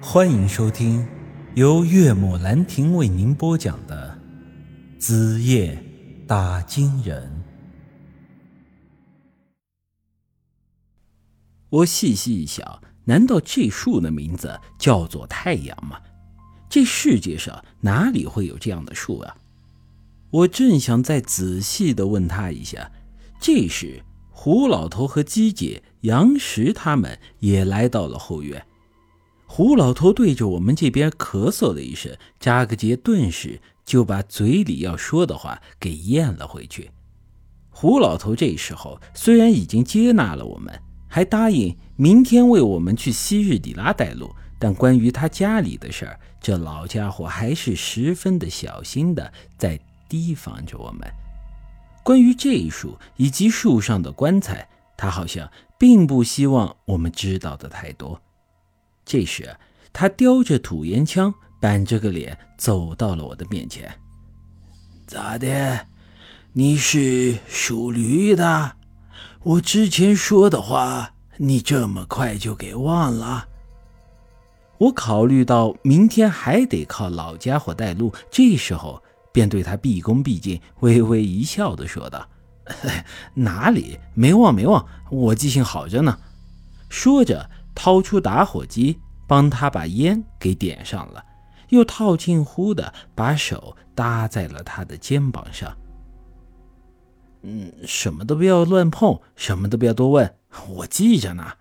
欢迎收听由岳母兰亭为您播讲的《子夜打金人》。我细细一想，难道这树的名字叫做太阳吗？这世界上哪里会有这样的树啊？我正想再仔细的问他一下，这时胡老头和鸡姐、杨石他们也来到了后院。胡老头对着我们这边咳嗽了一声，扎个结顿时就把嘴里要说的话给咽了回去。胡老头这时候虽然已经接纳了我们，还答应明天为我们去昔日里拉带路，但关于他家里的事儿，这老家伙还是十分的小心的在提防着我们。关于这一树以及树上的棺材，他好像并不希望我们知道的太多。这时，他叼着土烟枪，板着个脸走到了我的面前。咋的？你是属驴的？我之前说的话，你这么快就给忘了？我考虑到明天还得靠老家伙带路，这时候便对他毕恭毕敬，微微一笑的说道：“ 哪里没忘没忘，我记性好着呢。”说着。掏出打火机，帮他把烟给点上了，又套近乎的把手搭在了他的肩膀上。嗯，什么都不要乱碰，什么都不要多问，我记着呢。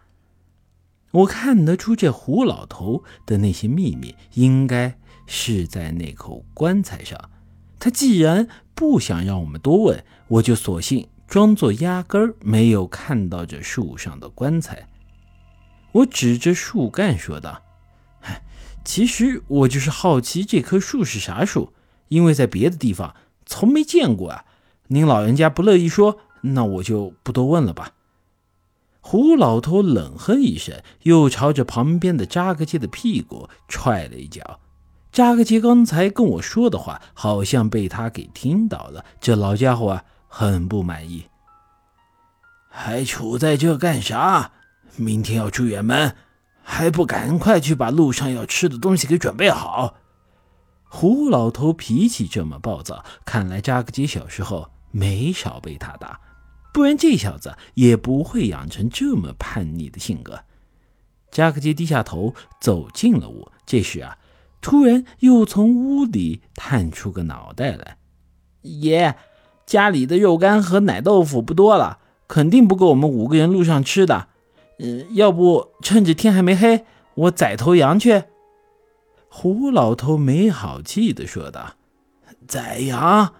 我看得出这胡老头的那些秘密，应该是在那口棺材上。他既然不想让我们多问，我就索性装作压根儿没有看到这树上的棺材。我指着树干说道：“其实我就是好奇这棵树是啥树，因为在别的地方从没见过啊。您老人家不乐意说，那我就不多问了吧。”胡老头冷哼一声，又朝着旁边的扎个杰的屁股踹了一脚。扎个杰刚才跟我说的话，好像被他给听到了。这老家伙啊，很不满意，还杵在这干啥？明天要出远门，还不赶快去把路上要吃的东西给准备好！胡老头脾气这么暴躁，看来扎克基小时候没少被他打，不然这小子也不会养成这么叛逆的性格。扎克基低下头走进了屋，这时啊，突然又从屋里探出个脑袋来：“爷，家里的肉干和奶豆腐不多了，肯定不够我们五个人路上吃的。”嗯，要不趁着天还没黑，我宰头羊去。”胡老头没好气的说道。“宰羊？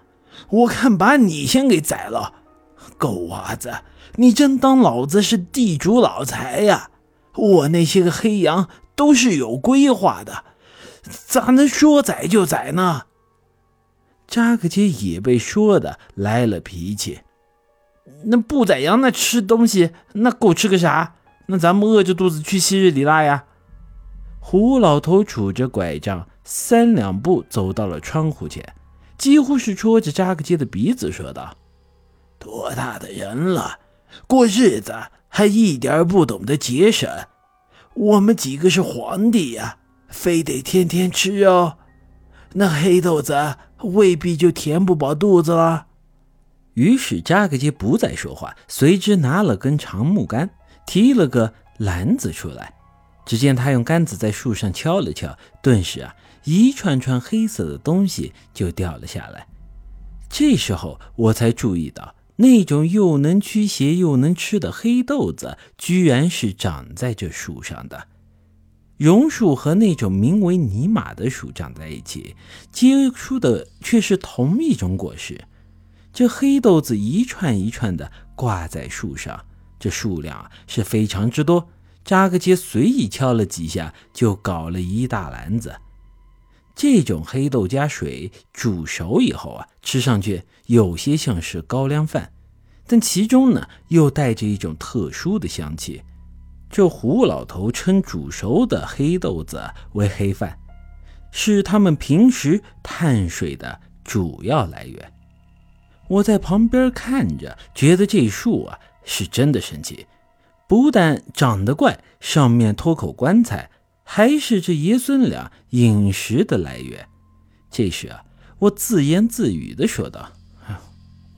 我看把你先给宰了！狗娃子，你真当老子是地主老财呀？我那些个黑羊都是有规划的，咋能说宰就宰呢？”扎克杰也被说的来了脾气。那不宰羊，那吃东西，那够吃个啥？那咱们饿着肚子去昔日里拉呀！胡老头拄着拐杖，三两步走到了窗户前，几乎是戳着扎克杰的鼻子说道：“多大的人了，过日子还一点不懂得节省？我们几个是皇帝呀，非得天天吃肉？那黑豆子未必就填不饱肚子了。”于是扎克杰不再说话，随之拿了根长木杆。提了个篮子出来，只见他用杆子在树上敲了敲，顿时啊，一串串黑色的东西就掉了下来。这时候我才注意到，那种又能驱邪又能吃的黑豆子，居然是长在这树上的。榕树和那种名为尼玛的树长在一起，结出的却是同一种果实。这黑豆子一串一串的挂在树上。这数量是非常之多，扎克杰随意敲了几下，就搞了一大篮子。这种黑豆加水煮熟以后啊，吃上去有些像是高粱饭，但其中呢又带着一种特殊的香气。这胡老头称煮熟的黑豆子为黑饭，是他们平时碳水的主要来源。我在旁边看着，觉得这树啊。是真的神奇，不但长得怪，上面托口棺材，还是这爷孙俩饮食的来源？这时啊，我自言自语的说道：“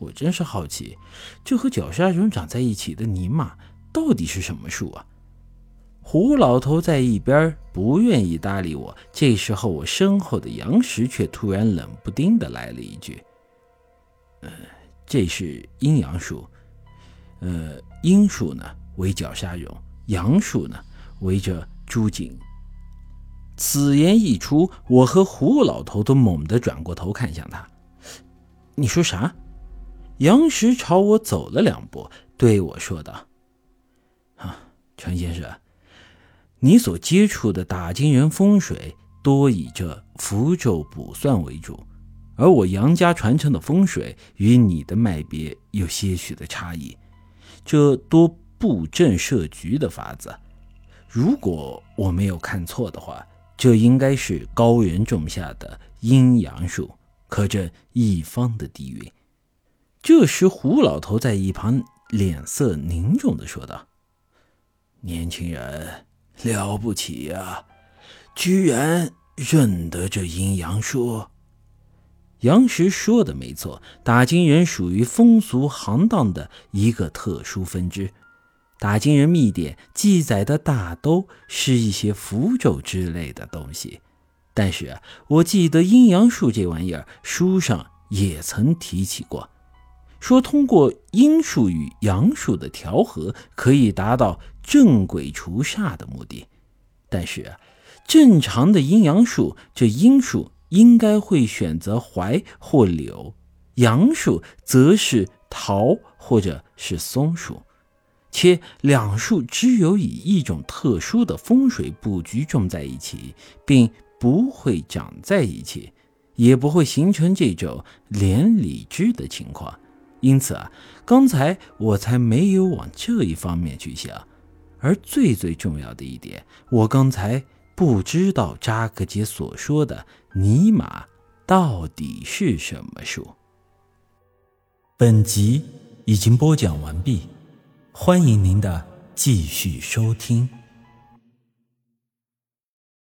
我真是好奇，这和绞杀人长在一起的尼玛到底是什么树啊？”胡老头在一边不愿意搭理我。这时候，我身后的杨石却突然冷不丁的来了一句：“呃，这是阴阳树。呃，阴树呢为绞杀荣，阳树呢为着朱瑾。”此言一出，我和胡老头都猛地转过头看向他。你说啥？杨石朝我走了两步，对我说道：“啊，陈先生。”你所接触的打金人风水多以这符咒卜算为主，而我杨家传承的风水与你的脉别有些许的差异，这多布阵设局的法子。如果我没有看错的话，这应该是高人种下的阴阳树，可镇一方的地运。这时，胡老头在一旁脸色凝重的说道：“年轻人。”了不起呀！居然认得这阴阳术。杨石说的没错，打金人属于风俗行当的一个特殊分支。打金人秘典记载的大都是一些符咒之类的东西，但是，我记得阴阳术这玩意儿，书上也曾提起过。说通过阴术与阳术的调和，可以达到镇鬼除煞的目的。但是，正常的阴阳术，这阴术应该会选择槐或柳，杨树则是桃或者是松树，且两树只有以一种特殊的风水布局种在一起，并不会长在一起，也不会形成这种连理枝的情况。因此啊，刚才我才没有往这一方面去想。而最最重要的一点，我刚才不知道扎克杰所说的尼玛到底是什么树。本集已经播讲完毕，欢迎您的继续收听。